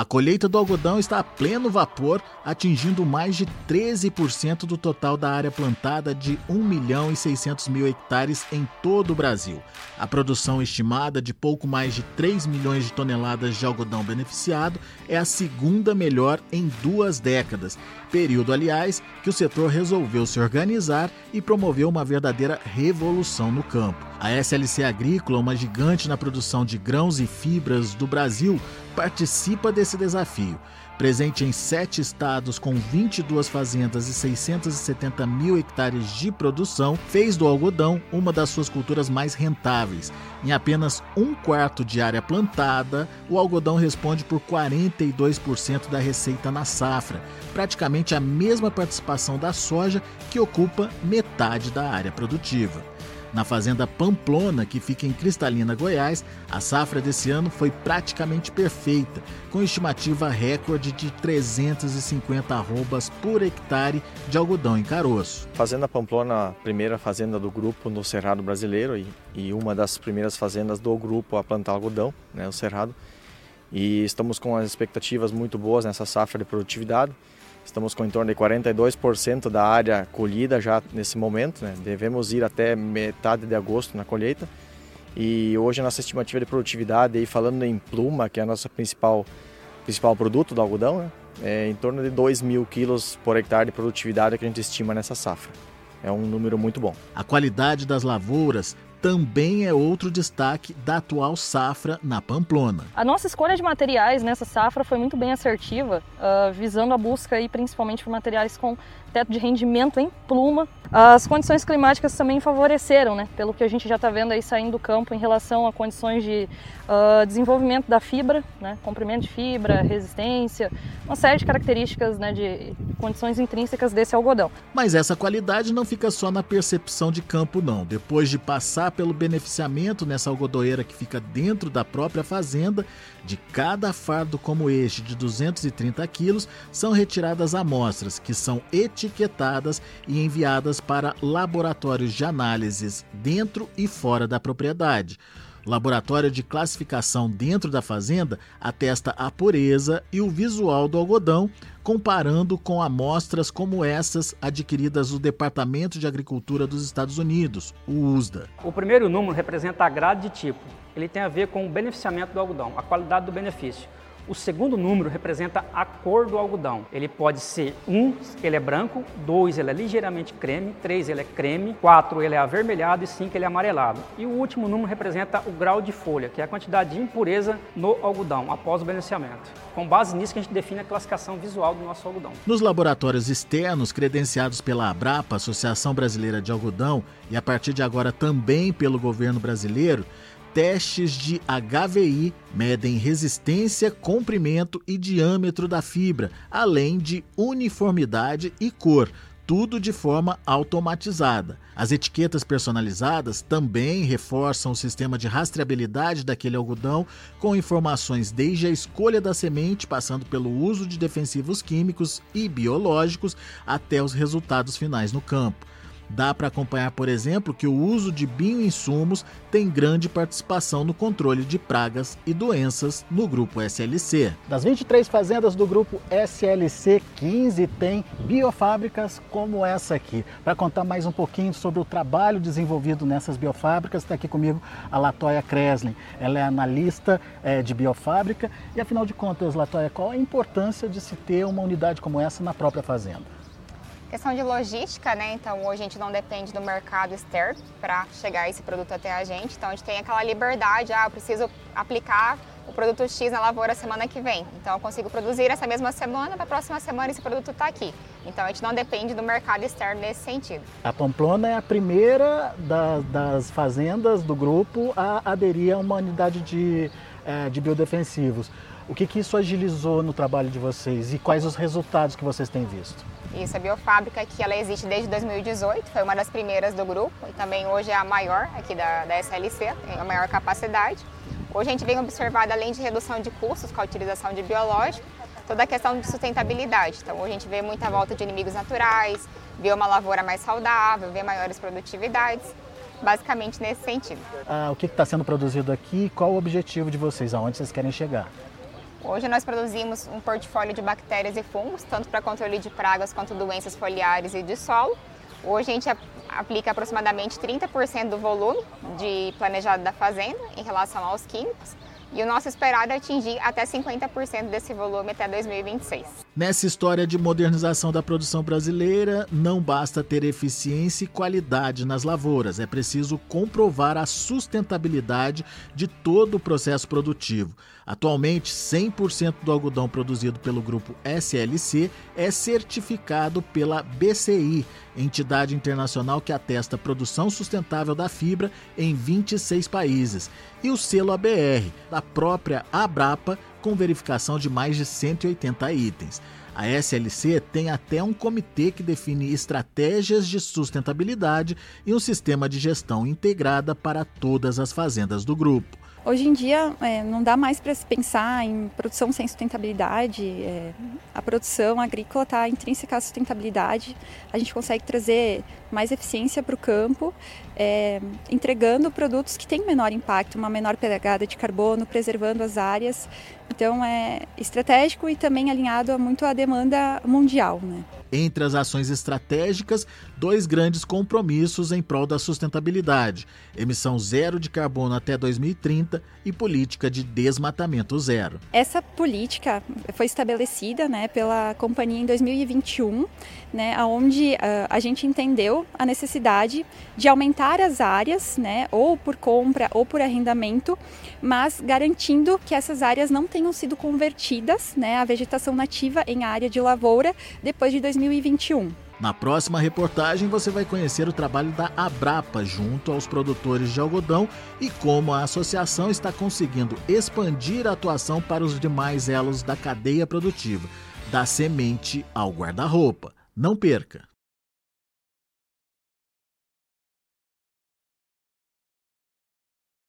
A colheita do algodão está a pleno vapor, atingindo mais de 13% do total da área plantada de 1 milhão e 600 mil hectares em todo o Brasil. A produção estimada de pouco mais de 3 milhões de toneladas de algodão beneficiado é a segunda melhor em duas décadas, período, aliás, que o setor resolveu se organizar e promoveu uma verdadeira revolução no campo. A SLC Agrícola, uma gigante na produção de grãos e fibras do Brasil, participa desse desafio. Presente em sete estados com 22 fazendas e 670 mil hectares de produção, fez do algodão uma das suas culturas mais rentáveis. Em apenas um quarto de área plantada, o algodão responde por 42% da receita na safra, praticamente a mesma participação da soja, que ocupa metade da área produtiva. Na fazenda Pamplona, que fica em Cristalina, Goiás, a safra desse ano foi praticamente perfeita, com estimativa recorde de 350 arrobas por hectare de algodão em caroço. Fazenda Pamplona, primeira fazenda do grupo no Cerrado Brasileiro e, e uma das primeiras fazendas do grupo a plantar algodão, né, o Cerrado. E estamos com as expectativas muito boas nessa safra de produtividade. Estamos com em torno de 42% da área colhida já nesse momento. Né? Devemos ir até metade de agosto na colheita. E hoje a nossa estimativa de produtividade, aí falando em pluma, que é a nossa principal, principal produto do algodão, né? é em torno de 2 mil quilos por hectare de produtividade que a gente estima nessa safra. É um número muito bom. A qualidade das lavouras também é outro destaque da atual safra na Pamplona. A nossa escolha de materiais nessa safra foi muito bem assertiva, uh, visando a busca aí, principalmente por materiais com teto de rendimento em pluma. As condições climáticas também favoreceram, né, pelo que a gente já está vendo aí saindo do campo em relação a condições de uh, desenvolvimento da fibra, né, comprimento de fibra, resistência, uma série de características né, de condições intrínsecas desse algodão. Mas essa qualidade não fica só na percepção de campo, não. Depois de passar pelo beneficiamento nessa algodoeira que fica dentro da própria fazenda, de cada fardo como este de 230 quilos, são retiradas amostras que são etiquetadas e enviadas para laboratórios de análises dentro e fora da propriedade. Laboratório de classificação dentro da fazenda atesta a pureza e o visual do algodão, comparando com amostras como essas adquiridas do Departamento de Agricultura dos Estados Unidos, o USDA. O primeiro número representa a grade de tipo. Ele tem a ver com o beneficiamento do algodão, a qualidade do benefício. O segundo número representa a cor do algodão. Ele pode ser um, ele é branco, dois, ele é ligeiramente creme, três, ele é creme, quatro, ele é avermelhado e cinco, ele é amarelado. E o último número representa o grau de folha, que é a quantidade de impureza no algodão após o beneficiamento. Com base nisso que a gente define a classificação visual do nosso algodão. Nos laboratórios externos credenciados pela Abrapa, Associação Brasileira de Algodão, e a partir de agora também pelo governo brasileiro, testes de HVI medem resistência, comprimento e diâmetro da fibra, além de uniformidade e cor, tudo de forma automatizada. As etiquetas personalizadas também reforçam o sistema de rastreabilidade daquele algodão, com informações desde a escolha da semente, passando pelo uso de defensivos químicos e biológicos, até os resultados finais no campo. Dá para acompanhar, por exemplo, que o uso de bioinsumos tem grande participação no controle de pragas e doenças no grupo SLC. Das 23 fazendas do grupo SLC, 15 têm biofábricas como essa aqui. Para contar mais um pouquinho sobre o trabalho desenvolvido nessas biofábricas, está aqui comigo a Latoya Kreslin. Ela é analista é, de biofábrica e, afinal de contas, Latoya, qual a importância de se ter uma unidade como essa na própria fazenda? Questão de logística, né? Então hoje a gente não depende do mercado externo para chegar esse produto até a gente. Então a gente tem aquela liberdade, ah, eu preciso aplicar o produto X na lavoura semana que vem. Então eu consigo produzir essa mesma semana, para a próxima semana esse produto está aqui. Então a gente não depende do mercado externo nesse sentido. A Pamplona é a primeira da, das fazendas do grupo a aderir a uma unidade de, é, de biodefensivos. O que, que isso agilizou no trabalho de vocês e quais os resultados que vocês têm visto? Isso, a biofábrica que ela existe desde 2018, foi uma das primeiras do grupo e também hoje é a maior aqui da, da SLC, tem a maior capacidade. Hoje a gente vem observado, além de redução de custos com a utilização de biológico, toda a questão de sustentabilidade. Então hoje a gente vê muita volta de inimigos naturais, vê uma lavoura mais saudável, vê maiores produtividades, basicamente nesse sentido. Ah, o que está sendo produzido aqui? Qual o objetivo de vocês? Aonde vocês querem chegar? Hoje nós produzimos um portfólio de bactérias e fungos, tanto para controle de pragas quanto doenças foliares e de solo. Hoje a gente aplica aproximadamente 30% do volume de planejado da fazenda em relação aos químicos e o nosso esperado é atingir até 50% desse volume até 2026. Nessa história de modernização da produção brasileira, não basta ter eficiência e qualidade nas lavouras, é preciso comprovar a sustentabilidade de todo o processo produtivo. Atualmente, 100% do algodão produzido pelo grupo SLC é certificado pela BCI, entidade internacional que atesta a produção sustentável da fibra em 26 países, e o selo ABR, da própria Abrapa, com verificação de mais de 180 itens. A SLC tem até um comitê que define estratégias de sustentabilidade e um sistema de gestão integrada para todas as fazendas do grupo. Hoje em dia é, não dá mais para se pensar em produção sem sustentabilidade. É, a produção agrícola está intrínseca à sustentabilidade. A gente consegue trazer mais eficiência para o campo, é, entregando produtos que têm menor impacto, uma menor pegada de carbono, preservando as áreas. Então é estratégico e também alinhado muito à demanda mundial. Né? Entre as ações estratégicas, dois grandes compromissos em prol da sustentabilidade: emissão zero de carbono até 2030 e política de desmatamento zero. Essa política foi estabelecida né, pela companhia em 2021, né, onde uh, a gente entendeu a necessidade de aumentar as áreas, né, ou por compra ou por arrendamento, mas garantindo que essas áreas não tenham sido convertidas, né, a vegetação nativa em área de lavoura depois de 2030. 2021. Na próxima reportagem você vai conhecer o trabalho da Abrapa junto aos produtores de algodão e como a associação está conseguindo expandir a atuação para os demais elos da cadeia produtiva, da semente ao guarda-roupa. Não perca!